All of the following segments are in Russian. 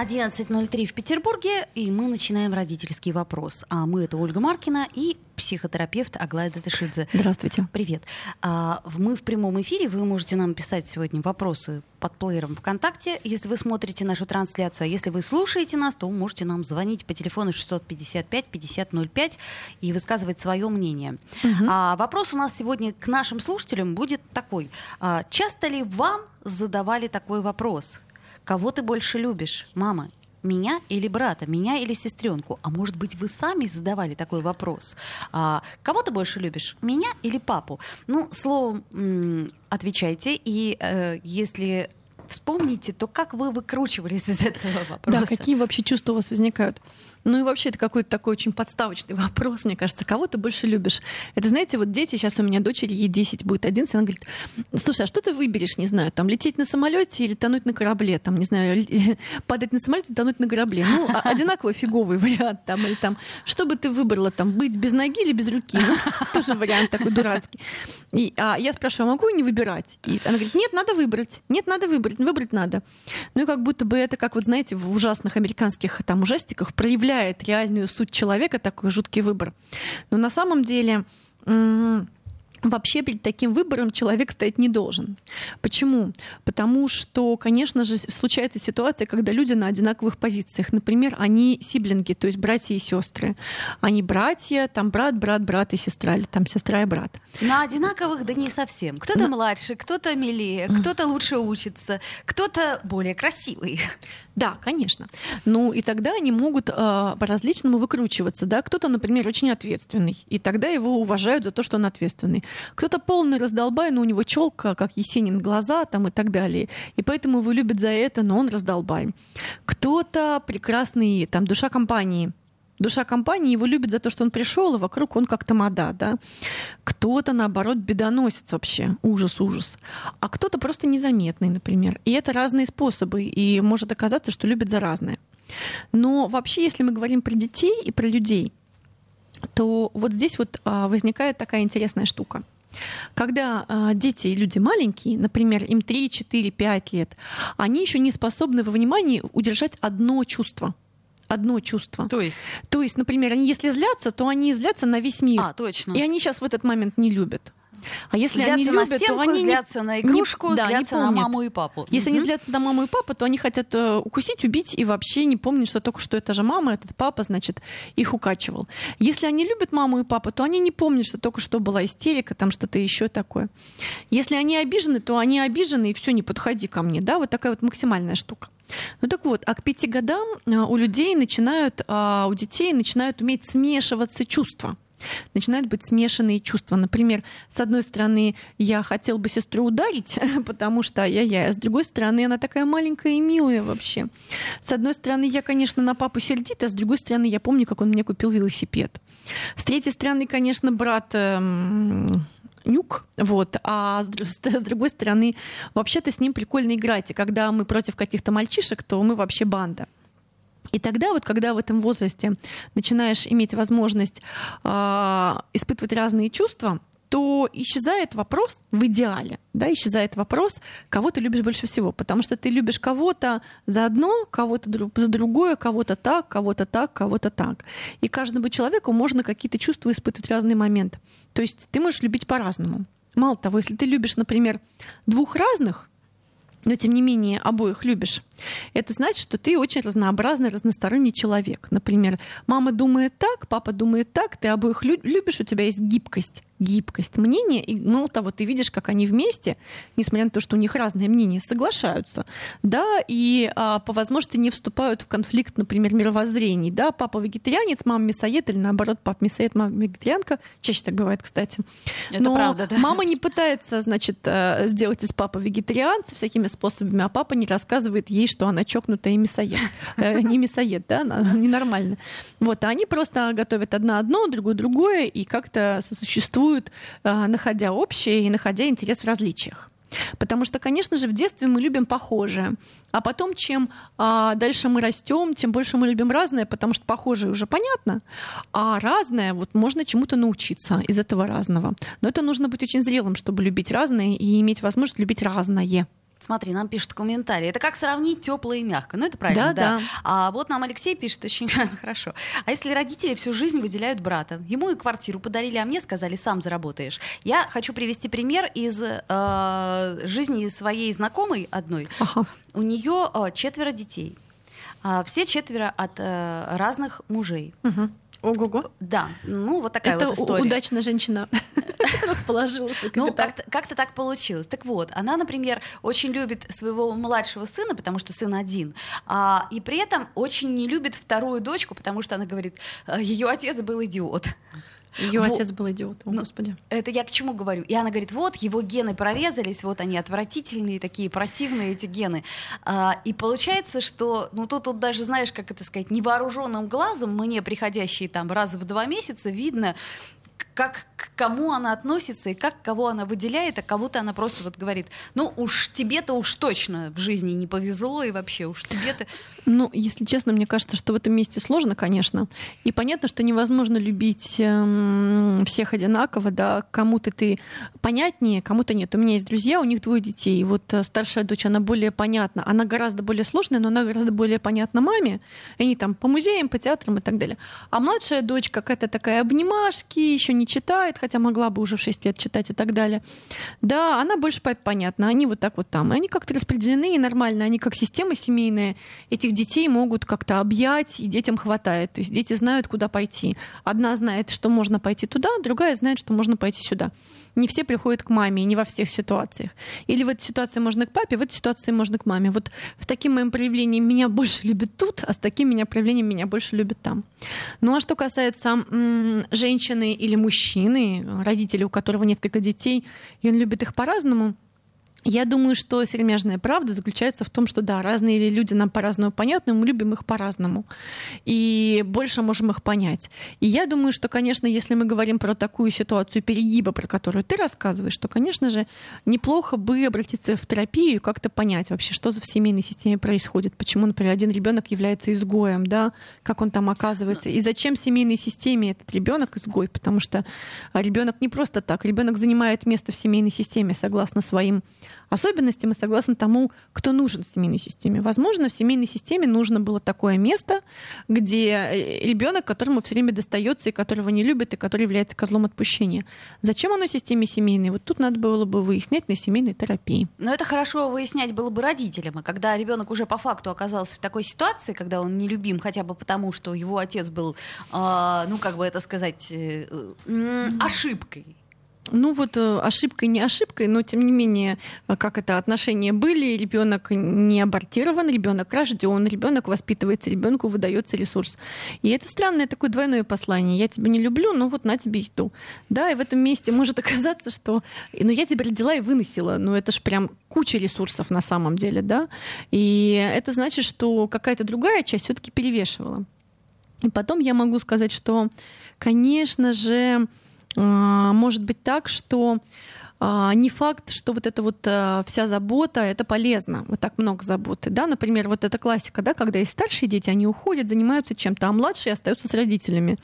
11.03 в Петербурге, и мы начинаем родительский вопрос. А мы это Ольга Маркина и психотерапевт Аглая Датышидзе. Здравствуйте. Привет. А, мы в прямом эфире, вы можете нам писать сегодня вопросы под плеером ВКонтакте, если вы смотрите нашу трансляцию. А если вы слушаете нас, то можете нам звонить по телефону 655-5005 и высказывать свое мнение. Угу. А, вопрос у нас сегодня к нашим слушателям будет такой. А, часто ли вам задавали такой вопрос? Кого ты больше любишь, мама? Меня или брата, меня или сестренку? А может быть, вы сами задавали такой вопрос? А, кого ты больше любишь, меня или папу? Ну, словом, отвечайте. И э, если вспомните, то как вы выкручивались из этого вопроса? Да, какие вообще чувства у вас возникают? Ну и вообще это какой-то такой очень подставочный вопрос, мне кажется. Кого ты больше любишь? Это, знаете, вот дети, сейчас у меня дочери, ей 10 будет 11, она говорит, слушай, а что ты выберешь, не знаю, там лететь на самолете или тонуть на корабле, там, не знаю, падать на самолете, тонуть на корабле. Ну, а, одинаково фиговый вариант там, или там, что бы ты выбрала, там, быть без ноги или без руки? Ну, тоже вариант такой дурацкий. И, а я спрашиваю, а могу не выбирать? И она говорит, нет, надо выбрать. Нет, надо выбрать. Выбрать надо. Ну и как будто бы это, как вот, знаете, в ужасных американских там ужастиках проявляется проявляет реальную суть человека, такой жуткий выбор. Но на самом деле Вообще перед таким выбором человек стоять не должен. Почему? Потому что, конечно же, случается ситуация, когда люди на одинаковых позициях. Например, они сиблинги, то есть братья и сестры. Они братья, там брат, брат, брат и сестра, или там сестра и брат. На одинаковых, да не совсем. Кто-то на... младше, кто-то милее, кто-то лучше учится, кто-то более красивый. Да, конечно. Ну и тогда они могут э, по-различному выкручиваться. Да? Кто-то, например, очень ответственный, и тогда его уважают за то, что он ответственный. Кто-то полный раздолбай, но у него челка, как Есенин, глаза там и так далее. И поэтому его любят за это, но он раздолбай. Кто-то прекрасный, там, душа компании, душа компании его любит за то, что он пришел, и вокруг он как тамада, да. Кто-то, наоборот, бедоносец вообще, ужас, ужас. А кто-то просто незаметный, например. И это разные способы, и может оказаться, что любят за разное. Но вообще, если мы говорим про детей и про людей, то вот здесь вот а, возникает такая интересная штука. Когда э, дети и люди маленькие, например, им 3, 4, 5 лет, они еще не способны во внимании удержать одно чувство одно чувство. То есть? То есть, например, они если злятся, то они злятся на весь мир. А, точно. И они сейчас в этот момент не любят. А если злятся они на любят, стенку, то они злятся на игрушку, не, да, злятся не на маму и папу. Если угу. они злятся на маму и папу, то они хотят э, укусить, убить и вообще не помнят, что только что это же мама, этот папа, значит, их укачивал. Если они любят маму и папу, то они не помнят, что только что была истерика, там что-то еще такое. Если они обижены, то они обижены, и все, не подходи ко мне. Да, вот такая вот максимальная штука. Ну так вот, а к пяти годам а, у людей начинают, а, у детей начинают уметь смешиваться чувства начинают быть смешанные чувства. Например, с одной стороны, я хотел бы сестру ударить, потому что я-я, а с другой стороны, она такая маленькая и милая вообще. С одной стороны, я, конечно, на папу сердит, а с другой стороны, я помню, как он мне купил велосипед. С третьей стороны, конечно, брат эм, нюк, вот, а с, с другой стороны, вообще-то с ним прикольно играть, и когда мы против каких-то мальчишек, то мы вообще банда. И тогда вот, когда в этом возрасте начинаешь иметь возможность э, испытывать разные чувства, то исчезает вопрос в идеале, да, исчезает вопрос, кого ты любишь больше всего, потому что ты любишь кого-то за одно, кого-то за другое, кого-то так, кого-то так, кого-то так. И каждому человеку можно какие-то чувства испытывать в разный момент. То есть ты можешь любить по-разному. Мало того, если ты любишь, например, двух разных, но тем не менее обоих любишь, это значит, что ты очень разнообразный, разносторонний человек. Например, мама думает так, папа думает так, ты обоих любишь, у тебя есть гибкость гибкость мнения, и мало того, ты видишь, как они вместе, несмотря на то, что у них разные мнения, соглашаются, да, и а, по возможности не вступают в конфликт, например, мировоззрений, да, папа вегетарианец, мама мясоед, или наоборот, папа мясоед, мама вегетарианка, чаще так бывает, кстати. Это Но правда, да. мама не пытается, значит, э, сделать из папы вегетарианца всякими способами, а папа не рассказывает ей, что она чокнутая и мясоед. Э, не мясоед, да, ненормально. Вот, а они просто готовят одно одно, другое другое, и как-то сосуществуют существуют, а, находя общее и находя интерес в различиях. Потому что, конечно же, в детстве мы любим похожее. А потом, чем а, дальше мы растем, тем больше мы любим разное, потому что похожее уже понятно, а разное, вот можно чему-то научиться из этого разного. Но это нужно быть очень зрелым, чтобы любить разное и иметь возможность любить разное. Смотри, нам пишут комментарии. Это как сравнить теплое и мягкое. Ну, это правильно, Да, да. да. А вот нам Алексей пишет очень хорошо. А если родители всю жизнь выделяют брата? Ему и квартиру подарили, а мне сказали, сам заработаешь. Я хочу привести пример из э, жизни своей знакомой одной. Ага. У нее э, четверо детей. А, все четверо от э, разных мужей. Угу. Ого-го. Да, ну вот такая Это вот история. удачно женщина расположилась. Ну, как-то, как-то так получилось. Так вот, она, например, очень любит своего младшего сына, потому что сын один, а, и при этом очень не любит вторую дочку, потому что она говорит, ее отец был идиот. Ее Во- отец был идиот, о, Ну, господи. Это я к чему говорю? И она говорит, вот, его гены прорезались, вот они отвратительные, такие противные эти гены. А, и получается, что, ну тут, тут даже, знаешь, как это сказать, невооруженным глазом, мне приходящие там раз в два месяца, видно, как к кому она относится и как кого она выделяет, а кого-то она просто вот говорит, ну уж тебе-то уж точно в жизни не повезло, и вообще уж тебе-то... Ну, если честно, мне кажется, что в этом месте сложно, конечно. И понятно, что невозможно любить эм, всех одинаково, да, кому-то ты понятнее, кому-то нет. У меня есть друзья, у них двое детей. И вот э, старшая дочь, она более понятна. Она гораздо более сложная, но она гораздо более понятна маме. Они там по музеям, по театрам и так далее. А младшая дочь какая-то такая обнимашки, еще не читает, хотя могла бы уже в 6 лет читать и так далее. Да, она больше папе понятна. Они вот так вот там. И они как-то распределены и нормально. Они как система семейная этих детей могут как-то объять, и детям хватает. То есть дети знают, куда пойти. Одна знает, что можно пойти туда, другая знает, что можно пойти сюда. Не все приходят к маме, не во всех ситуациях. Или в этой ситуации можно к папе, в этой ситуации можно к маме. Вот в таким моим проявлением меня больше любят тут, а с таким меня проявлением меня больше любят там. Ну а что касается м, женщины или мужчины, родители, у которого несколько детей, и он любит их по-разному, я думаю, что сермяжная правда заключается в том, что да, разные люди нам по-разному понятны, мы любим их по-разному. И больше можем их понять. И я думаю, что, конечно, если мы говорим про такую ситуацию перегиба, про которую ты рассказываешь, то, конечно же, неплохо бы обратиться в терапию и как-то понять вообще, что в семейной системе происходит, почему, например, один ребенок является изгоем, да, как он там оказывается, и зачем семейной системе этот ребенок изгой, потому что ребенок не просто так, ребенок занимает место в семейной системе согласно своим особенностям и согласно тому, кто нужен в семейной системе. Возможно, в семейной системе нужно было такое место, где ребенок, которому все время достается и которого не любят, и который является козлом отпущения. Зачем оно системе семейной? Вот тут надо было бы выяснять на семейной терапии. Но это хорошо выяснять было бы родителям. И когда ребенок уже по факту оказался в такой ситуации, когда он нелюбим хотя бы потому, что его отец был, э, ну как бы это сказать, э, э, ошибкой. Ну вот э, ошибкой не ошибкой, но тем не менее, э, как это отношения были, ребенок не абортирован, ребенок рожден, ребенок воспитывается, ребенку выдается ресурс. И это странное такое двойное послание. Я тебя не люблю, но вот на тебе еду. Да, и в этом месте может оказаться, что ну я тебя родила и выносила. Ну это ж прям куча ресурсов на самом деле, да. И это значит, что какая-то другая часть все-таки перевешивала. И потом я могу сказать, что, конечно же, может быть так, что а, не факт, что вот эта вот а, вся забота, это полезно, вот так много заботы, да, например, вот эта классика, да, когда есть старшие дети, они уходят, занимаются чем-то, а младшие остаются с родителями,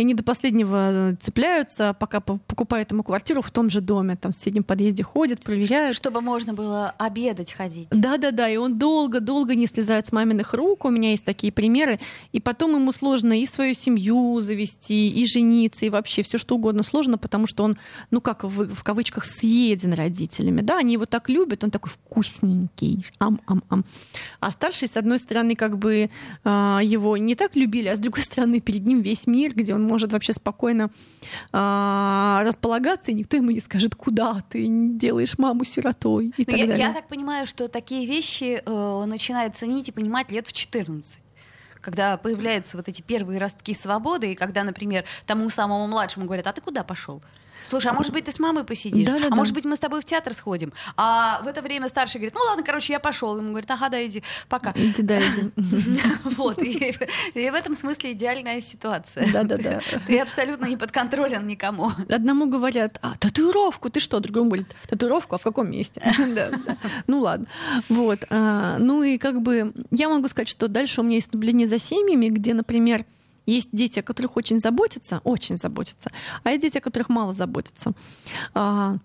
и они до последнего цепляются, пока по- покупают ему квартиру в том же доме, там в соседнем подъезде ходят, проверяют. Чтобы можно было обедать ходить. Да-да-да, и он долго-долго не слезает с маминых рук, у меня есть такие примеры, и потом ему сложно и свою семью завести, и жениться, и вообще все что угодно сложно, потому что он, ну как в, в кавычках, съеден родителями, да, они его так любят, он такой вкусненький, ам-ам-ам. А старший, с одной стороны, как бы а, его не так любили, а с другой стороны, перед ним весь мир, где он может вообще спокойно а, располагаться, и никто ему не скажет, куда ты делаешь маму сиротой и Ну, так я, далее. я так понимаю, что такие вещи э, он начинает ценить и понимать лет в 14 когда появляются вот эти первые ростки свободы, и когда, например, тому самому младшему говорят, а ты куда пошел? Слушай, а может быть, ты с мамой посидишь? Да, да, а да. может быть, мы с тобой в театр сходим? А в это время старший говорит, ну ладно, короче, я пошел. Ему говорит, ага, да, иди, пока. Иди, да, иди. Вот, и, и в этом смысле идеальная ситуация. Да-да-да. Ты абсолютно не подконтролен никому. Одному говорят, а, татуировку, ты что? Другому говорит, татуировку, а в каком месте? Да, да. Ну ладно. Вот. а, Ну и как бы я могу сказать, что дальше у меня есть наблюдение за семьями, где, например, есть дети, о которых очень заботятся, очень заботятся, а есть дети, о которых мало заботятся. А,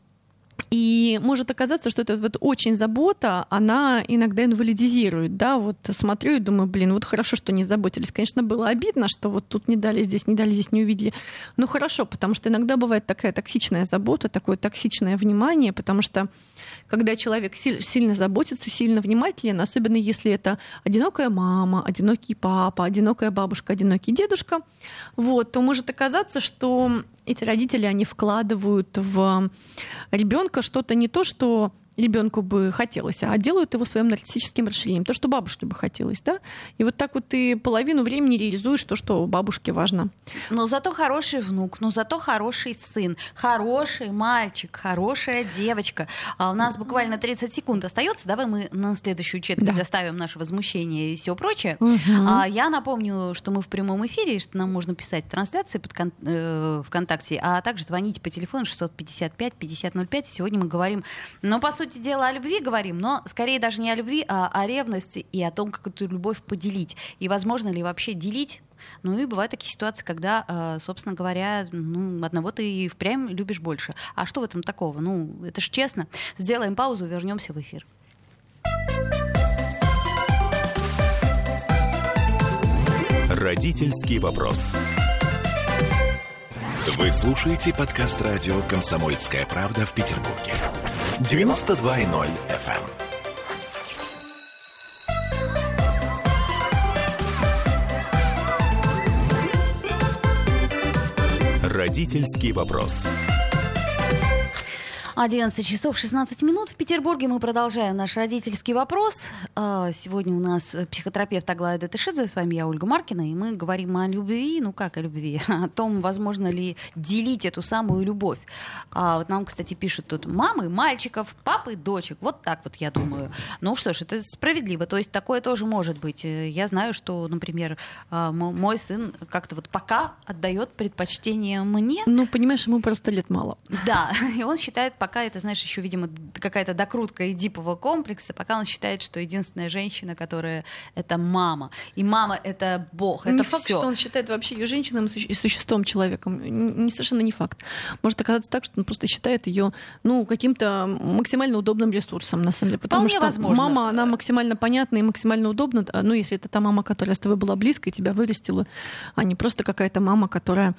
И может оказаться, что эта вот очень забота, она иногда инвалидизирует, да, вот смотрю и думаю, блин, вот хорошо, что не заботились. Конечно, было обидно, что вот тут не дали, здесь не дали, здесь не увидели. Но хорошо, потому что иногда бывает такая токсичная забота, такое токсичное внимание, потому что когда человек силь- сильно заботится, сильно внимателен, особенно если это одинокая мама, одинокий папа, одинокая бабушка, одинокий дедушка, вот, то может оказаться, что эти родители, они вкладывают в ребенка что-то не то, что ребенку бы хотелось, а делают его своим нарциссическим расширением, то, что бабушке бы хотелось, да? И вот так вот ты половину времени реализуешь то, что бабушке важно. Но зато хороший внук, но зато хороший сын, хороший мальчик, хорошая девочка. А у нас буквально 30 секунд остается. Давай мы на следующую четверть Да. заставим наше возмущение и все прочее. Мгм. А, я напомню, что мы в прямом эфире, что нам можно писать трансляции под кон- э, ВКонтакте, а также звонить по телефону 655-5005. Сегодня мы говорим, ну, по сути дела, о любви говорим, но скорее даже не о любви, а о ревности и о том, как эту любовь поделить. И возможно ли вообще делить ну и бывают такие ситуации, когда, э, собственно говоря, ну, одного ты и впрямь любишь больше. А что в этом такого? Ну, это ж честно. Сделаем паузу, вернемся в эфир. Родительский вопрос. Вы слушаете подкаст радио «Комсомольская правда» в Петербурге. 92.0 FM. Родительский вопрос. 11 часов 16 минут в Петербурге. Мы продолжаем наш родительский вопрос. А, Сегодня у нас психотерапевт Аглая Датышидзе, с вами я, Ольга Маркина, и мы говорим о любви, ну как о любви, о том, возможно ли делить эту самую любовь. А вот нам, кстати, пишут тут мамы, мальчиков, папы, дочек. Вот так вот я думаю. Ну что ж, это справедливо. То есть такое тоже может быть. Э, Я знаю, что, например, мо- мой сын как-то вот пока отдает предпочтение мне, Ну, понимаешь, ему просто лет мало. да, и он считает, пока это, знаешь, еще, видимо, какая-то докрутка эдипового комплекса, пока он считает, что единственная женщина, которая это мама. И мама это Бог, это не факт, все. что он считает вообще ее женщиной и существом человеком. Не совершенно не факт. Может оказаться так, что он просто считает ее ну, каким-то максимально удобным ресурсом, на самом деле. Потому Вполне что возможно. мама, она максимально понятна и максимально удобна. а, Ну, если это та мама, которая с тобой была близко и тебя вырастила, а не просто какая-то мама, которая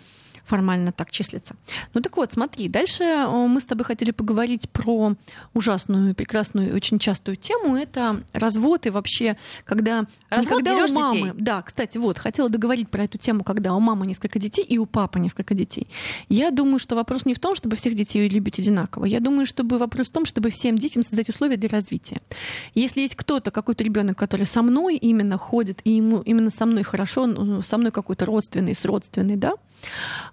формально так числится. Ну так вот, смотри, дальше э, мы с тобой хотели поговорить про ужасную, прекрасную и очень частую тему. Это развод и вообще, когда... не Развод, когда у мамы, детей. да, кстати, вот, хотела договорить про эту тему, когда у мамы несколько детей и у папы несколько детей. Я думаю, что вопрос не в том, чтобы всех детей любить одинаково. Я думаю, чтобы вопрос в том, чтобы всем детям создать условия для развития. Если есть кто-то, какой-то ребенок, который со мной именно ходит, и ему именно со мной хорошо, ну, со мной какой-то родственный, с родственный, да,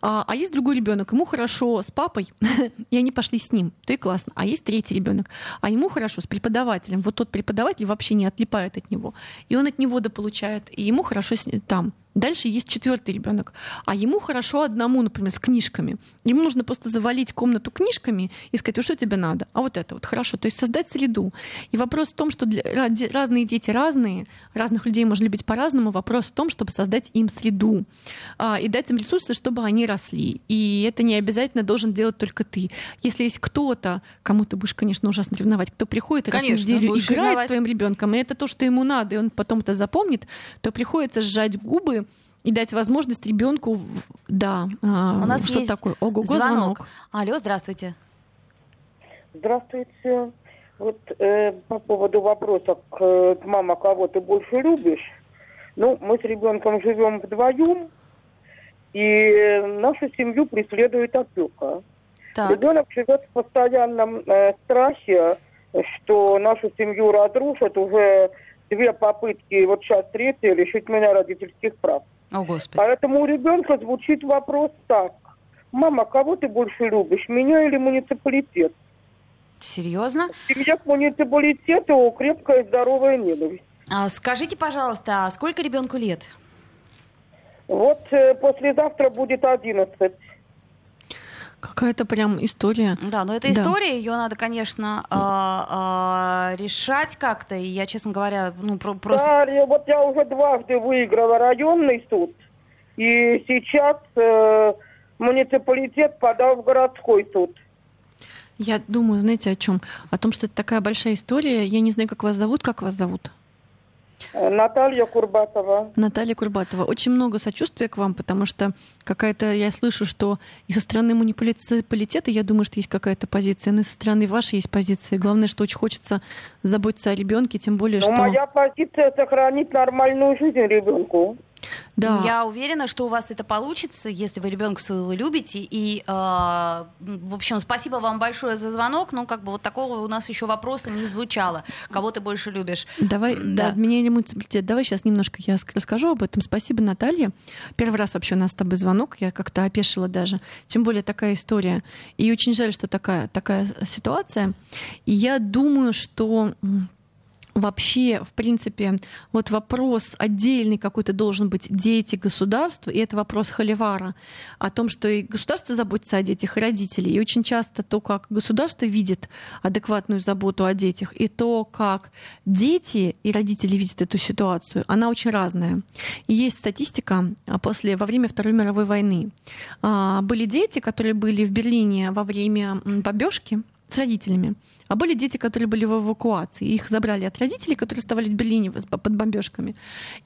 а, а есть другой ребенок, ему хорошо с папой, и они пошли с ним, то и классно. А есть третий ребенок, а ему хорошо с преподавателем. Вот тот преподаватель вообще не отлипает от него, и он от него дополучает, и ему хорошо с- там. Дальше есть четвертый ребенок, а ему хорошо одному, например, с книжками. Ему нужно просто завалить комнату книжками и сказать, вот что тебе надо, а вот это вот хорошо. То есть создать среду. И вопрос в том, что для, разные дети разные, разных людей можно любить по-разному. Вопрос в том, чтобы создать им среду а, и дать им ресурсы, чтобы они росли. И это не обязательно должен делать только ты. Если есть кто-то, кому ты будешь, конечно, ужасно ревновать, кто приходит и раз в Конечно, неделю будешь играет ревновать. с твоим ребенком, и это то, что ему надо, и он потом это запомнит, то приходится сжать губы и дать возможность ребенку, да, а, У нас что есть такое, ого, звонок. Алло, здравствуйте. Здравствуйте. Вот э, по поводу вопроса, к, э, к мама, кого ты больше любишь. Ну, мы с ребенком живем вдвоем, и нашу семью преследует опека. Так, Ребенок живет в постоянном э, страхе, что нашу семью разрушат уже две попытки, вот сейчас третья, лишить меня родительских прав. О господи. Поэтому у ребенка звучит вопрос так. Мама, кого ты больше любишь, меня или муниципалитет? Серьезно? Семья к муниципалитету крепкая здоровая ненависть. А, скажите, пожалуйста, а сколько ребенку лет? Вот э, послезавтра будет 11. Какая-то прям история. Да, но это Да. история, ее надо, конечно, а, а, решать как-то. И я, честно говоря, ну про- просто. Да, вот я уже дважды выиграла районный суд, и сейчас э, муниципалитет подал в городской суд. Я думаю, знаете, о чем? О том, что это такая большая история. Я не знаю, как вас зовут. Как вас зовут? Наталья Курбатова. Наталья Курбатова. Очень много сочувствия к вам, потому что какая-то, я слышу, что и со стороны муниципалитета, я думаю, что есть какая-то позиция, но и со стороны вашей есть позиция. Главное, что очень хочется заботиться о ребенке, тем более, Но что... моя позиция сохранить нормальную жизнь ребенку. Да. Я уверена, что у вас это получится, если вы ребенка своего любите. И, а, в общем, спасибо вам большое за звонок. Ну, как бы вот такого у нас еще вопроса не звучало. Кого ты больше любишь? Давай, да, Да. меня не муниципалитет. Давай сейчас немножко я ск- расскажу об этом. Спасибо, Наталья. Первый раз вообще у нас с тобой звонок, я как-то опешила даже. Тем более такая история. И очень жаль, что такая, такая ситуация. И я думаю, что вообще, в принципе, вот вопрос отдельный какой-то должен быть дети государства, и это вопрос Холивара о том, что и государство заботится о детях, и родители. И очень часто то, как государство видит адекватную заботу о детях, и то, как дети и родители видят эту ситуацию, она очень разная. И есть статистика а, после, во время Второй мировой войны. А, Были дети, которые были в Берлине во время бомбежки с родителями, а были дети, которые были в эвакуации. Их забрали от родителей, которые оставались в Берлине под бомбежками,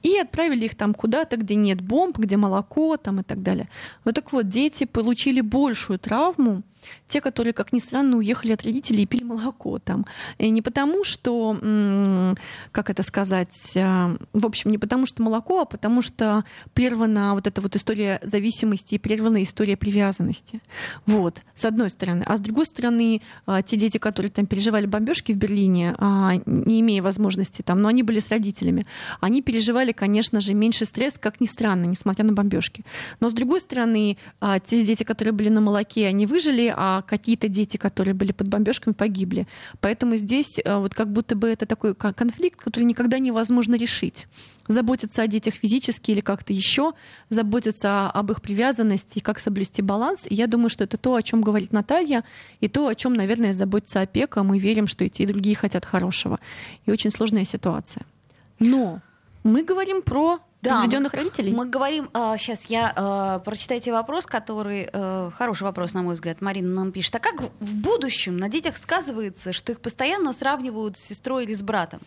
и отправили их там куда-то, где нет бомб, где молоко там и так далее. Вот так вот, дети получили большую травму, те, которые, как ни странно, уехали от родителей и пили молоко там. И не потому, что, как это сказать, а, в общем, не потому, что молоко, а потому что прервана вот эта вот история зависимости и прервана история привязанности. Вот, с одной стороны. А с другой стороны, а, те дети, которые там переживали бомбежки в Берлине, а, не имея возможности там, но они были с родителями, они переживали, конечно же, меньше стресс, как ни странно, несмотря на бомбежки. Но с другой стороны, а, те дети, которые были на молоке, они выжили, а какие-то дети, которые были под бомбежками, погибли. Поэтому здесь а, вот как будто бы это такой ко- конфликт, который никогда невозможно решить. Заботиться о детях физически или как-то еще, заботиться об их привязанности и как соблюсти баланс. И я думаю, что это то, о чем говорит Наталья, и то, о чем, наверное, заботится опека. Мы верим, что и те, и другие хотят хорошего. И очень сложная ситуация. Но мы говорим про Да, разведенных родителей. Мы говорим, сейчас я а, прочитайте вопрос, который э, хороший вопрос, на мой взгляд, Марина нам пишет. А как в будущем на детях сказывается, что их постоянно сравнивают с сестрой или с братом?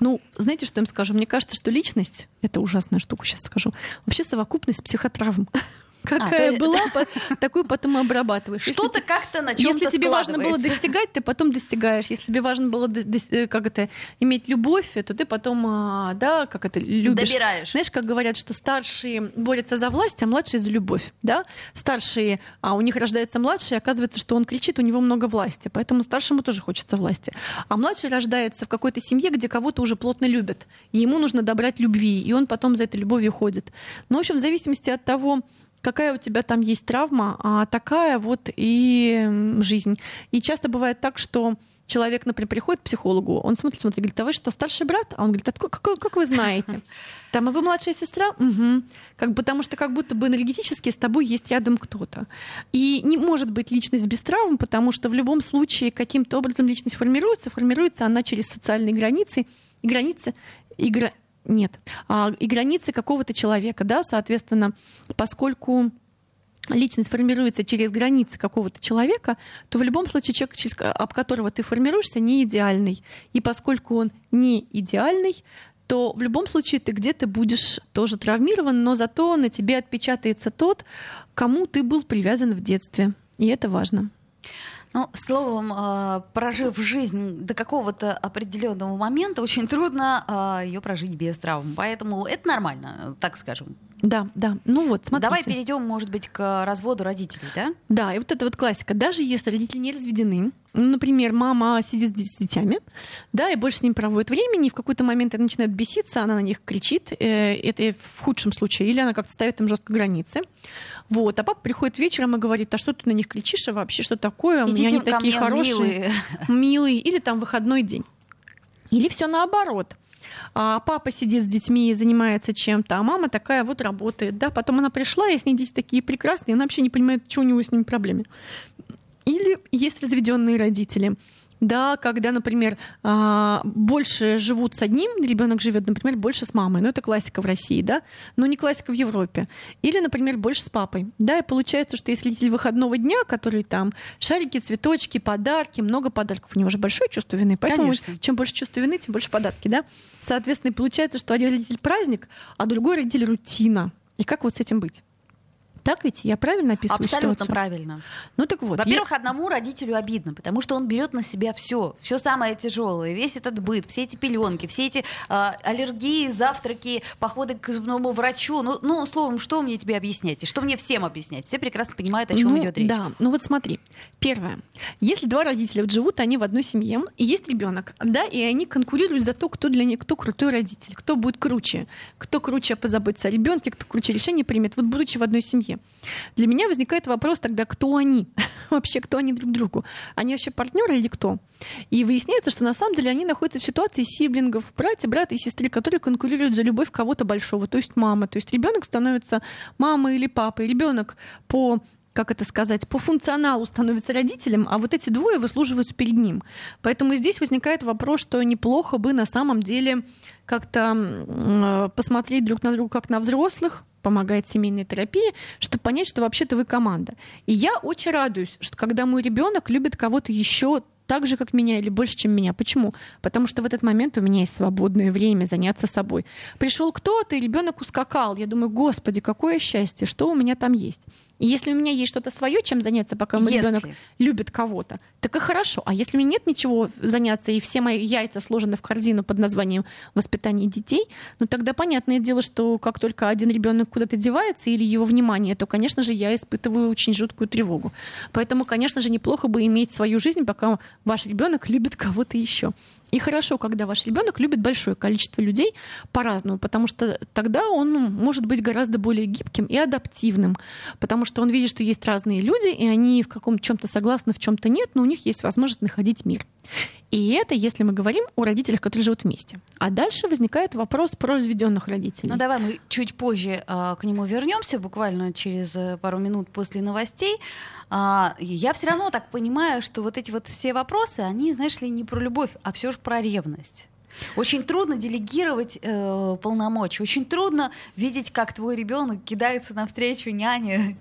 Ну, знаете, что я им скажу? Мне кажется, что личность, это ужасная штука, сейчас скажу, вообще совокупность психотравм. Какая есть- была, по- такую потом и обрабатываешь. Что-то как-то на чем-то Если тебе важно было достигать, ты потом достигаешь. Если тебе важно было э, как это, иметь любовь, то ты потом, а, да, как это, любишь. Добираешь. Знаешь, как говорят, что старшие борются за власть, а младшие за любовь. Да? Старшие, а у них рождается младший, и оказывается, что он кричит, у него много власти. Поэтому старшему тоже хочется власти. А младший рождается в какой-то семье, где кого-то уже плотно любят. И ему нужно добрать любви, и он потом за этой любовью ходит. Ну, в общем, в зависимости от того, какая у тебя там есть травма, а такая вот и жизнь. И часто бывает так, что человек, например, приходит к психологу, он смотрит, смотрит, говорит, а вы что, старший брат? А он говорит, «Откуда- как, как вы знаете? Там, а вы младшая сестра? Угу. Как, потому что как будто бы энергетически с тобой есть рядом кто-то. И не может быть личность без травм, потому что в любом случае каким-то образом личность формируется, формируется она через социальные границы, и границы, и гра- нет, а, и границы какого-то человека, да, соответственно, поскольку личность формируется через границы какого-то человека, то в любом случае человек, об которого ты формируешься, не идеальный. И поскольку он не идеальный, то в любом случае ты где-то будешь тоже травмирован, но зато на тебе отпечатается тот, кому ты был привязан в детстве. И это важно. Ну, словом, э, прожив жизнь до какого-то определенного момента, очень трудно ее прожить без травм. Поэтому это нормально, так скажем. Да, да. Ну вот, смотрите. Давай перейдем, может быть, к разводу родителей, да? Да, и вот это вот классика. Даже если родители не разведены, ну, например, мама сидит с детьми, да, и больше с ними проводит времени, и в какой-то момент они начинают беситься, она на них кричит, э, это в худшем случае, или она как-то ставит им жестко границы. Вот, а папа приходит вечером и говорит, а что ты на них кричишь, а вообще что такое, у Идите меня они такие мне, хорошие, милые. милые, или там выходной день. Или все наоборот. А папа сидит с детьми и занимается чем-то, а мама такая вот работает. Да? Потом она пришла, и с ней дети такие прекрасные, она вообще не понимает, что у него с ними проблемы. Или есть разведенные родители. Да, когда, например, а, больше живут с одним, ребенок живет, например, больше с мамой. Ну, это классика в России, да, но не классика в Европе. Или, например, больше с папой. Да, и получается, что если родитель выходного дня, который там шарики, цветочки, подарки, много подарков, у него же большое чувство вины. Поэтому Конечно. чем больше чувства вины, тем больше подарки, да. Соответственно, получается, что один родитель праздник, а другой родитель рутина. И как вот с этим быть? Так ведь я правильно описываю Абсолютно ситуацию? правильно. Ну так вот. Во-первых, одному родителю обидно, потому что он берет на себя все, все самое тяжелое, весь этот быт, все эти пеленки, все эти а, аллергии, завтраки, походы к зубному врачу. Ну, ну, словом, что мне тебе объяснять? И что мне всем объяснять? Все прекрасно понимают, о чем ну, идет речь. Да, ну вот смотри. Первое. Если два родителя вот живут, они в одной семье, и есть ребенок, да, и они конкурируют за то, кто для них, кто крутой родитель, кто будет круче, кто круче позаботится о ребенке, кто круче решение примет, вот будучи в одной семье. Для меня возникает вопрос тогда, кто они? вообще, кто они друг другу? Они вообще партнеры или кто? И выясняется, что на самом деле они находятся в ситуации сиблингов, братья, брата и сестры, которые конкурируют за любовь кого-то большого, то есть мама. То есть ребенок становится мамой или папой. Ребенок по как это сказать, по функционалу становится родителем, а вот эти двое выслуживаются перед ним. Поэтому здесь возникает вопрос, что неплохо бы на самом деле как-то э, посмотреть друг на друга как на взрослых, помогает семейная терапия, чтобы понять, что вообще-то вы команда. И я очень радуюсь, что когда мой ребенок любит кого-то еще так же, как меня, или больше, чем меня. Почему? Потому что в этот момент у меня есть свободное время заняться собой. Пришел кто-то, и ребенок ускакал. Я думаю, господи, какое счастье, что у меня там есть. И если у меня есть что-то свое, чем заняться, пока мой Если. ребенок любит кого-то, так и хорошо. А если у меня нет ничего заняться, и все мои яйца сложены в корзину под названием воспитание детей, ну тогда понятное дело, что как только один ребенок куда-то девается или его внимание, то, конечно же, я испытываю очень жуткую тревогу. Поэтому, конечно же, неплохо бы иметь свою жизнь, пока ваш ребенок любит кого-то еще. И хорошо, когда ваш ребенок любит большое количество людей по-разному, потому что тогда он может быть гораздо более гибким и адаптивным, потому что он видит, что есть разные люди, и они в каком-то чем-то согласны, в чем-то нет, но у них есть возможность находить мир. И это, если мы говорим о родителях, которые живут вместе. А дальше возникает вопрос про разведенных родителей. Ну давай мы чуть позже а, к нему вернемся, буквально через э, пару минут после новостей. И я все равно так понимаю, что вот эти вот все вопросы, они, знаешь ли, не про любовь, а все же про ревность. Очень трудно делегировать э, полномочия, очень трудно видеть, как твой ребенок кидается навстречу няне.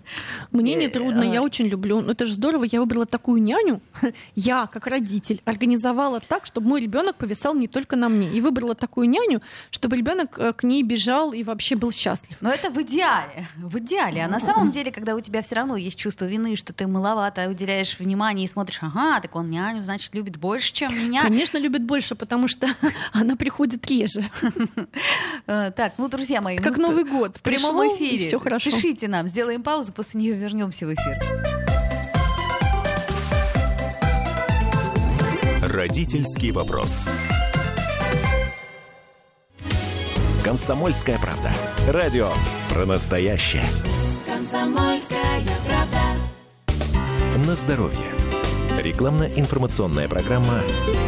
Мне не Э, трудно, а. я очень люблю. Ну это же здорово, я выбрала такую няню. Я, как родитель, организовала так, чтобы мой ребенок повисал не только на мне. И выбрала такую няню, чтобы ребенок э, к ней бежал и вообще был счастлив. Но это в идеале, в идеале. А на самом деле, когда у тебя все равно есть чувство вины, что ты маловато уделяешь внимание и смотришь, ага, так он няню, значит, любит больше, чем меня. Конечно, любит больше, потому что она приходит реже. Э, Так, ну, друзья мои, Как ну, Новый год. в прямом эфире. и всё хорошо. Пишите нам, сделаем паузу, после нее вернемся в эфир. Родительский вопрос. Комсомольская правда. Радио про настоящее. Комсомольская правда. На здоровье. Рекламно-информационная программа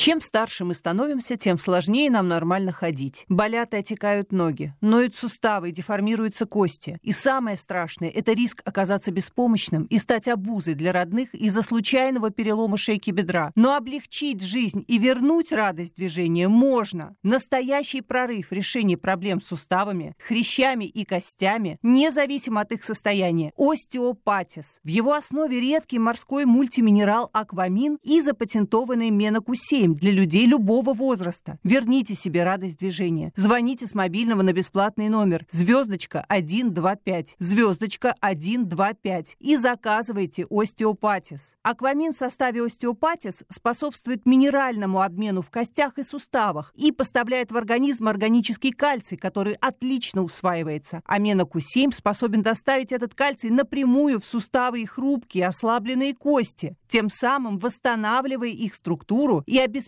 Чем старше мы становимся, тем сложнее нам нормально ходить. Болят и отекают ноги, ноют суставы деформируются кости. И самое страшное – это риск оказаться беспомощным и стать обузой для родных из-за случайного перелома шейки бедра. Но облегчить жизнь и вернуть радость движения можно. Настоящий прорыв в решении проблем с суставами, хрящами и костями, независимо от их состояния. Остеопатис. В его основе редкий морской мультиминерал аквамин и запатентованный менокусемия движением для людей любого возраста. Верните себе радость движения. Звоните с мобильного на бесплатный номер звездочка 125, звездочка 125 и заказывайте остеопатис. Аквамин в составе остеопатис способствует минеральному обмену в костях и суставах и поставляет в организм органический кальций, который отлично усваивается. Аменоку-7 способен доставить этот кальций напрямую в суставы и хрупкие, ослабленные кости, тем самым восстанавливая их структуру и обеспечивая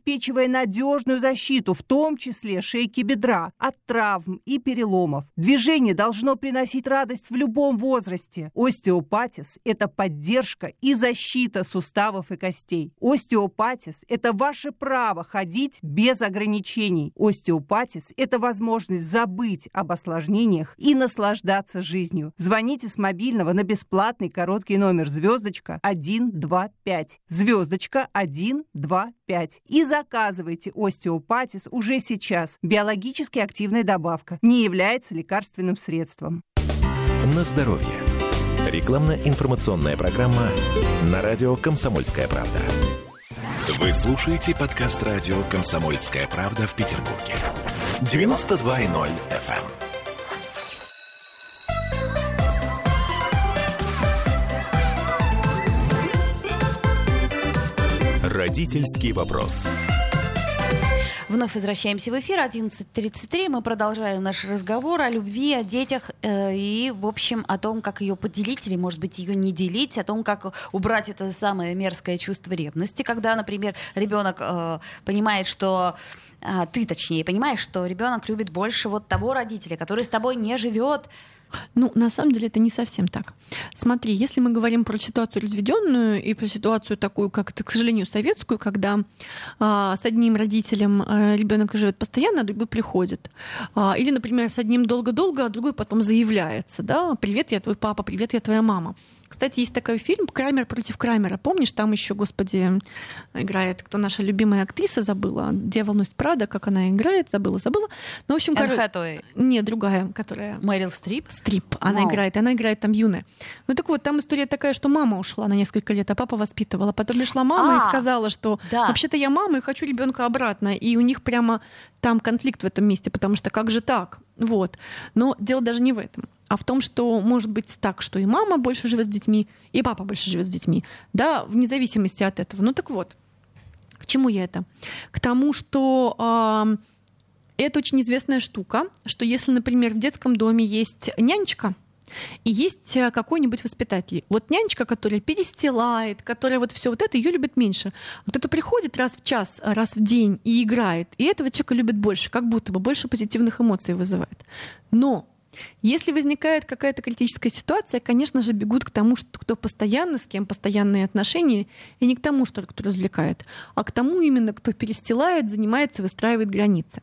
надежную защиту, в том числе шейки бедра, от травм и переломов. Движение должно приносить радость в любом возрасте. Остеопатис – это поддержка и защита суставов и костей. Остеопатис – это ваше право ходить без ограничений. Остеопатис – это возможность забыть об осложнениях и наслаждаться жизнью. Звоните с мобильного на бесплатный короткий номер звездочка 125. Звездочка 125. И заказывайте остеопатис уже сейчас. Биологически активная добавка. Не является лекарственным средством. На здоровье. Рекламно-информационная программа на радио «Комсомольская правда». Вы слушаете подкаст радио «Комсомольская правда» в Петербурге. 92.0 FM. Родительский вопрос. Вновь возвращаемся в эфир 11.33. Мы продолжаем наш разговор о любви, о детях э, и, в общем, о том, как ее поделить или, может быть, ее не делить, о том, как убрать это самое мерзкое чувство ревности, когда, например, ребенок э, понимает, что а, ты, точнее, понимаешь, что ребенок любит больше вот того родителя, который с тобой не живет, Ну, на самом деле это не совсем так. Смотри, если мы говорим про ситуацию разведенную и про ситуацию такую, как это, к сожалению, советскую, когда а, с одним родителем а, ребенок живет постоянно, а другой приходит. А, или, например, с одним долго-долго, а другой потом заявляется, да, привет, я твой папа, привет, я твоя мама. Кстати, есть такой фильм «Крамер против Крамера». Помнишь, там еще, господи, играет, кто наша любимая актриса, забыла. «Дьявол носит Прада», как она играет, забыла, забыла. Ну, в общем, Хэтэуэй. Нет, другая, которая... Мэрил Стрип. Стрип. Она Вау. играет, она играет там юная. Ну так вот, там история такая, что мама ушла на несколько лет, а папа воспитывала. Потом пришла мама А, и сказала, что да. вообще-то я мама и хочу ребенка обратно. И у них прямо там конфликт в этом месте, потому что как же так? Вот. Но дело даже не в этом, а в том, что может быть так, что и мама больше живет с детьми, и папа больше живет с детьми. Да, вне зависимости от этого. Ну так вот, к чему я это? К тому, что ам, это очень известная штука, что если, например, в детском доме есть нянечка, и есть э, какой-нибудь воспитатель. Вот нянечка, которая перестилает, которая вот все вот это, ее любит меньше. Вот это приходит раз в час, раз в день и играет. И этого человека любит больше, как будто бы больше позитивных эмоций вызывает. Но если возникает какая-то критическая ситуация, конечно же, бегут к тому, что кто постоянно, с кем постоянные отношения, и не к тому, что кто развлекает, а к тому именно, кто перестилает, занимается, выстраивает границы.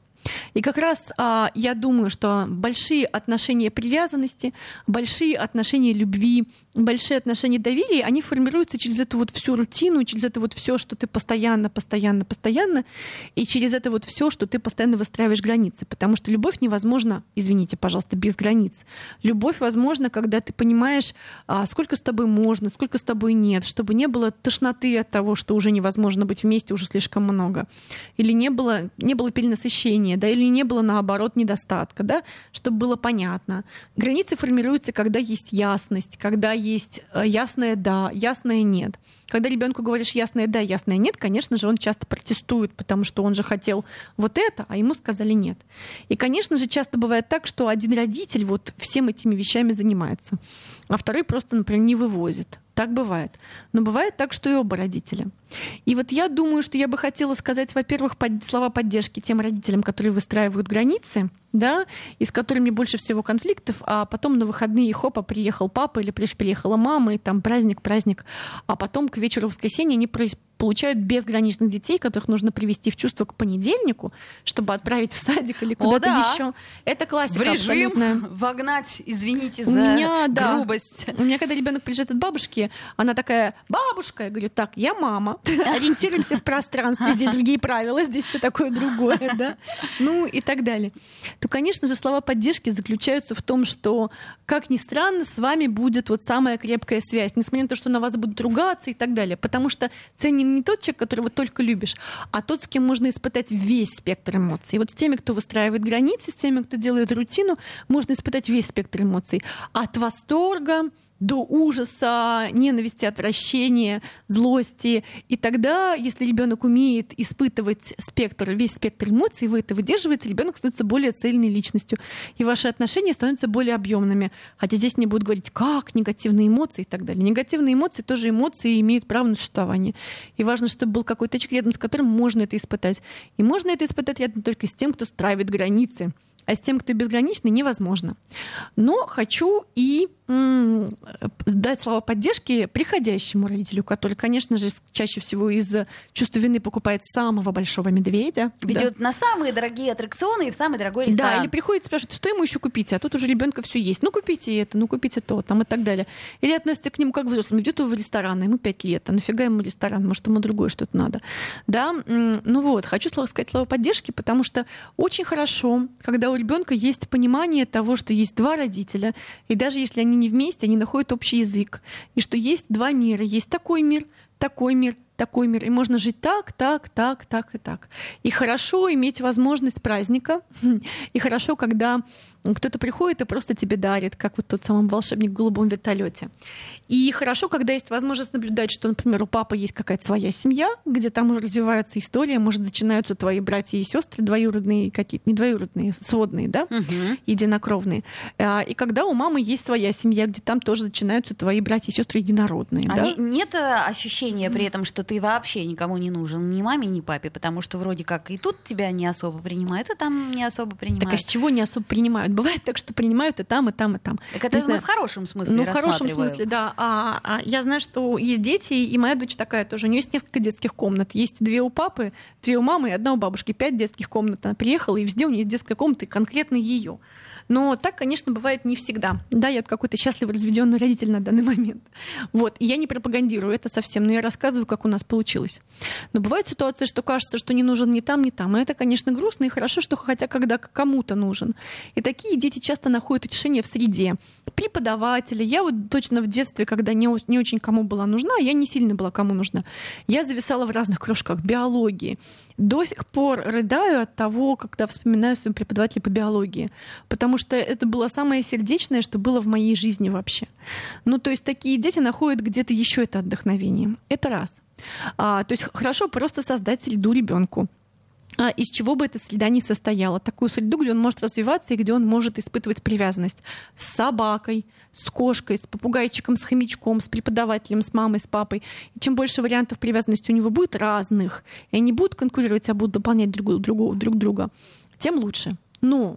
И как раз а, я думаю, что большие отношения привязанности, большие отношения любви, большие отношения доверия, они формируются через эту вот всю рутину, через это вот все, что ты постоянно, постоянно, постоянно, и через это вот все, что ты постоянно выстраиваешь границы. Потому что любовь невозможна, извините, пожалуйста, без границ. Любовь возможна, когда ты понимаешь, а, сколько с тобой можно, сколько с тобой нет, чтобы не было тошноты от того, что уже невозможно быть вместе, уже слишком много. Или не было, не было перенасыщения, да, или не было, наоборот, недостатка, да, чтобы было понятно. Границы формируются, когда есть ясность, когда есть э, ясное «да», ясное «нет». Когда ребенку говоришь ясное «да», ясное «нет», конечно же, он часто протестует, потому что он же хотел вот это, а ему сказали «нет». И, конечно же, часто бывает так, что один родитель вот всем этими вещами занимается, а второй просто, например, не вывозит. Так бывает. Но бывает так, что и оба родителя. И вот я думаю, что я бы хотела сказать, во-первых, под- слова поддержки тем родителям, которые выстраивают границы, да, и с которыми больше всего конфликтов, а потом на выходные хопа приехал папа или приехала мама, и там праздник, праздник, а потом к вечеру воскресенья они получают безграничных детей, которых нужно привести в чувство к понедельнику, чтобы отправить в садик или куда-то да. еще. Это классика В режим абсолютная. вогнать, извините У за меня, да. грубость. У меня, когда ребенок приезжает от бабушки, она такая, бабушка, я говорю, так, я мама, ориентируемся в пространстве, здесь другие правила, здесь все такое другое, да, ну и так далее, то, конечно же, слова поддержки заключаются в том, что, как ни странно, с вами будет вот самая крепкая связь, несмотря на то, что на вас будут ругаться и так далее, потому что ценен не тот человек, которого только любишь, а тот, с кем можно испытать весь спектр эмоций. И вот с теми, кто выстраивает границы, с теми, кто делает рутину, можно испытать весь спектр эмоций. От восторга до ужаса, ненависти, отвращения, злости. И тогда, если ребенок умеет испытывать спектр, весь спектр эмоций, вы это выдерживаете, ребенок становится более цельной личностью. И ваши отношения становятся более объемными. Хотя здесь не будут говорить, как негативные эмоции и так далее. Негативные эмоции тоже эмоции имеют право на существование. И важно, чтобы был какой-то человек рядом, с которым можно это испытать. И можно это испытать рядом только с тем, кто стравит границы. А с тем, кто безграничный, невозможно. Но хочу и дать слова поддержки приходящему родителю, который, конечно же, чаще всего из чувства вины покупает самого большого медведя. Ведет да. на самые дорогие аттракционы и в самый дорогой ресторан. Да, или приходит и спрашивает, что ему еще купить, а тут уже ребенка все есть. Ну, купите это, ну, купите то, там и так далее. Или относится к нему как к взрослому. Ведет его в ресторан, ему пять лет, а нафига ему ресторан, может, ему другое что-то надо. Да, ну вот, хочу сказать слово поддержки, потому что очень хорошо, когда у ребенка есть понимание того, что есть два родителя, и даже если они не вместе, они находят общий язык. И что есть два мира. Есть такой мир, такой мир, такой мир. И можно жить так, так, так, так и так. И хорошо иметь возможность праздника. И хорошо, когда кто-то приходит и просто тебе дарит, как вот тот самый волшебник в голубом вертолете. И хорошо, когда есть возможность наблюдать, что, например, у папы есть какая-то своя семья, где там уже развивается история, может, начинаются твои братья и сестры двоюродные какие-то, не двоюродные, сводные, да, угу. единокровные. А, и когда у мамы есть своя семья, где там тоже начинаются твои братья и сестры единородные. А да? не, нет э, ощущения при этом, что ты вообще никому не нужен, ни маме, ни папе, потому что вроде как и тут тебя не особо принимают, и там не особо принимают. Так а с чего не особо принимают? Бывает так, что принимают и там, и там, и там. Так это не знаю. в хорошем смысле Ну, в хорошем смысле, да. А, а, я знаю, что есть дети, и моя дочь такая тоже. У нее есть несколько детских комнат. Есть две у папы, две у мамы и одна у бабушки. Пять детских комнат. Она приехала, и везде у нее есть детская комната, и конкретно ее. Но так, конечно, бывает не всегда. Да, я какой-то счастливый разведенный родитель на данный момент. Вот. И я не пропагандирую это совсем, но я рассказываю, как у нас получилось. Но бывают ситуации, что кажется, что не нужен ни там, ни там. И это, конечно, грустно и хорошо, что хотя когда кому-то нужен. И такие дети часто находят утешение в среде. Преподаватели. Я вот точно в детстве, когда не, не очень кому была нужна, я не сильно была кому нужна. Я зависала в разных кружках биологии. До сих пор рыдаю от того, когда вспоминаю своего преподавателя по биологии. Потому что это было самое сердечное, что было в моей жизни вообще. Ну, то есть такие дети находят где-то еще это отдохновение. Это раз. А, то есть хорошо просто создать среду ребенку а, из чего бы эта среда не состояла. Такую среду, где он может развиваться и где он может испытывать привязанность с собакой, с кошкой, с попугайчиком, с хомячком, с преподавателем, с мамой, с папой. И чем больше вариантов привязанности у него будет разных, и они будут конкурировать, а будут дополнять друг, друг, друг друга, тем лучше. Но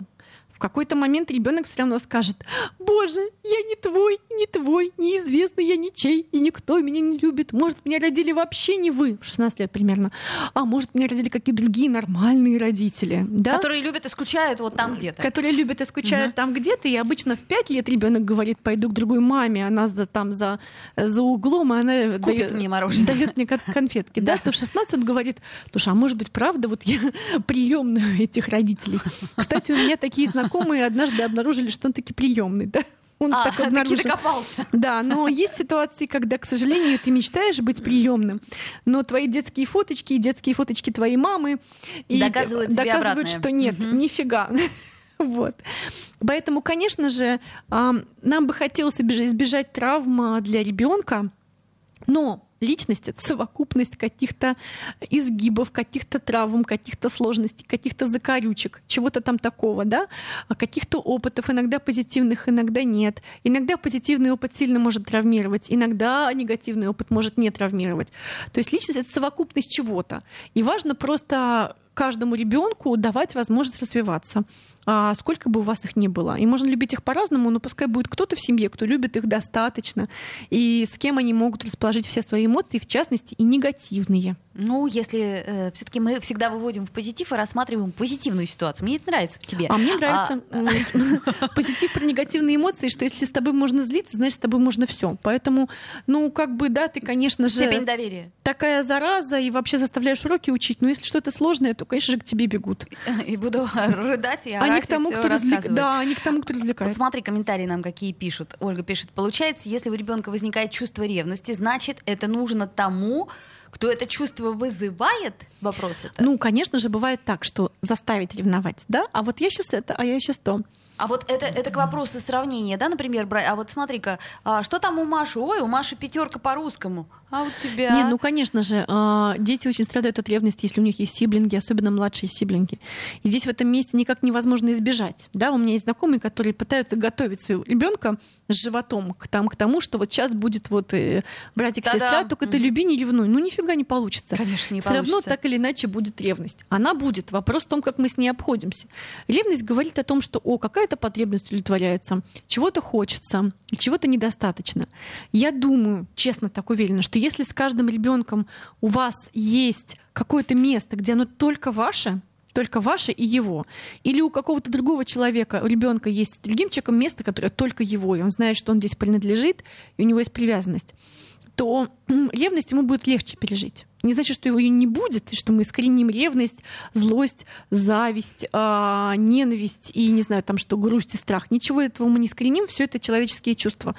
какой-то момент ребенок все равно скажет, боже, я не твой, не твой, неизвестный, я ничей, и никто меня не любит. Может, меня родили вообще не вы, в 16 лет примерно, а может, меня родили какие-то другие нормальные родители. Да? Которые любят и скучают вот там где-то. Которые любят и скучают угу. там где-то, и обычно в 5 лет ребенок говорит, пойду к другой маме, она за, там за, за углом, и она Купит дает, мне мороженое. дает мне конфетки. Да, то в 16 он говорит, слушай, а может быть, правда, вот я приемная этих родителей. Кстати, у меня такие знакомые знакомые однажды обнаружили, что он таки приемный, да? Он а, так обнаружил. таки докопался. Да, но есть ситуации, когда, к сожалению, ты мечтаешь быть приемным, но твои детские фоточки и детские фоточки твоей мамы и доказывают, доказывают что нет, угу. нифига. Вот. Поэтому, конечно же, нам бы хотелось избежать травм для ребенка, но личность — это совокупность каких-то изгибов, каких-то травм, каких-то сложностей, каких-то закорючек, чего-то там такого, да, а каких-то опытов, иногда позитивных, иногда нет. Иногда позитивный опыт сильно может травмировать, иногда негативный опыт может не травмировать. То есть личность — это совокупность чего-то. И важно просто каждому ребенку давать возможность развиваться а сколько бы у вас их ни было. И можно любить их по-разному, но пускай будет кто-то в семье, кто любит их достаточно, и с кем они могут расположить все свои эмоции, в частности, и негативные. Ну, если э, все-таки мы всегда выводим в позитив и рассматриваем позитивную ситуацию. Мне это нравится в тебе. А мне нравится а... позитив про негативные эмоции, что если с тобой можно злиться, значит, с тобой можно все. Поэтому, ну, как бы, да, ты, конечно же... Степень доверия. такая зараза, и вообще заставляешь уроки учить. Но если что-то сложное, то, конечно же, к тебе бегут. И буду рыдать орать, Они к тому, кто развлек... Да, они к тому, кто Вот развлекает. смотри, комментарии нам какие пишут. Ольга пишет, получается, если у ребенка возникает чувство ревности, значит, это нужно тому, кто это чувство вызывает? Вопрос это. Ну, конечно же, бывает так, что заставить ревновать, да? А вот я сейчас это, а я сейчас то. А вот это, это к вопросу сравнения, да, например, брать. А вот смотри-ка, а что там у Маши? Ой, у Маши пятерка по русскому. А у тебя? Не, ну, конечно же, а, дети очень страдают от ревности, если у них есть сиблинги, особенно младшие сиблинги. И здесь в этом месте никак невозможно избежать. Да, у меня есть знакомые, которые пытаются готовить своего ребенка с животом к, там, к тому, что вот сейчас будет вот э, братик, Та-дам. сестра, только ты Мгм. люби, не ревнуй. Ну, нифига не получится. Конечно, не Все равно получится. так или иначе будет ревность. Она будет. Вопрос в том, как мы с ней обходимся. Ревность говорит о том, что о, какая-то потребность удовлетворяется, чего-то хочется, чего-то недостаточно. Я думаю, честно так уверена, что если с каждым ребенком у вас есть какое-то место, где оно только ваше, только ваше и его. Или у какого-то другого человека, у ребенка есть с другим человеком место, которое только его, и он знает, что он здесь принадлежит, и у него есть привязанность то ревность ему будет легче пережить. Не значит, что его и не будет, и что мы искореним ревность, злость, зависть, а, ненависть и, не знаю, там что, грусть и страх. Ничего этого мы не искореним, все это человеческие чувства.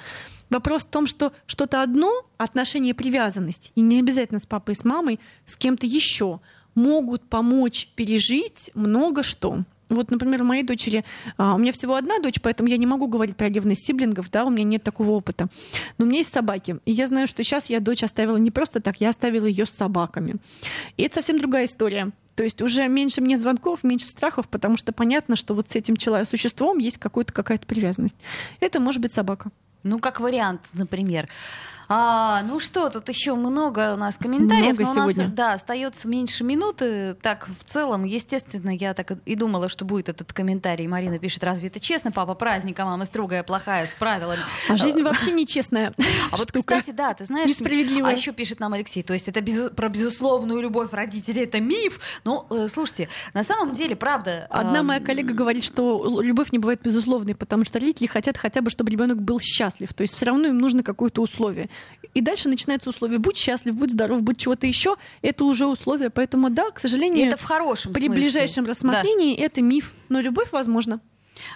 Вопрос в том, что что-то одно, отношение привязанность, и не обязательно с папой и с мамой, с кем-то еще, могут помочь пережить много что. Вот, например, у моей дочери, а, у меня всего одна дочь, поэтому я не могу говорить про ревность сиблингов, да, у меня нет такого опыта. Но у меня есть собаки, и я знаю, что сейчас я дочь оставила не просто так, я оставила ее с собаками. И это совсем другая история. То есть уже меньше мне звонков, меньше страхов, потому что понятно, что вот с этим человеком, существом есть какой-то, какая-то привязанность. Это может быть собака. Ну, как вариант, например. А, ну что, тут еще много у нас комментариев, Много но у нас сегодня. да, остается меньше минуты. Так, в целом, естественно, я так и думала, что будет этот комментарий. Марина пишет, разве это честно, папа, праздник, а мама строгая, плохая, с правилами. А жизнь вообще нечестная. А вот, кстати, да, ты знаешь, Несправедливая. а еще пишет нам Алексей, то есть это про безусловную любовь родителей, это миф. Ну, э, слушайте, на самом деле, правда... Одна моя коллега говорит, что любовь не бывает безусловной, потому что родители хотят хотя бы, чтобы ребенок был счастлив. То есть все равно им нужно какое-то условие. И дальше начинается условие. Будь счастлив, будь здоров, будь чего-то еще. Это уже условие. Поэтому да, к и сожалению, это в хорошем при смысле. ближайшем Да. рассмотрении это миф. Но любовь возможна.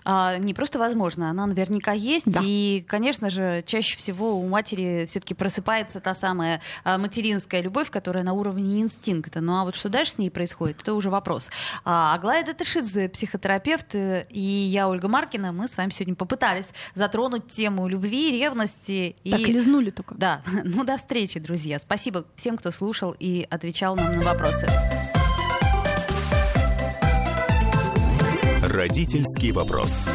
А, не просто возможно, она наверняка есть. Да. И, конечно же, чаще всего у матери все-таки просыпается та самая а, материнская любовь, которая на уровне инстинкта. Ну а вот что дальше с ней происходит, это уже вопрос. А, Аглая Датышидзе, психотерапевт, и я, Ольга Маркина, мы с вами сегодня попытались затронуть тему любви, ревности. И... Так лизнули только. Да, ну до встречи, друзья. Спасибо всем, кто слушал и отвечал нам на вопросы. Родительский вопрос.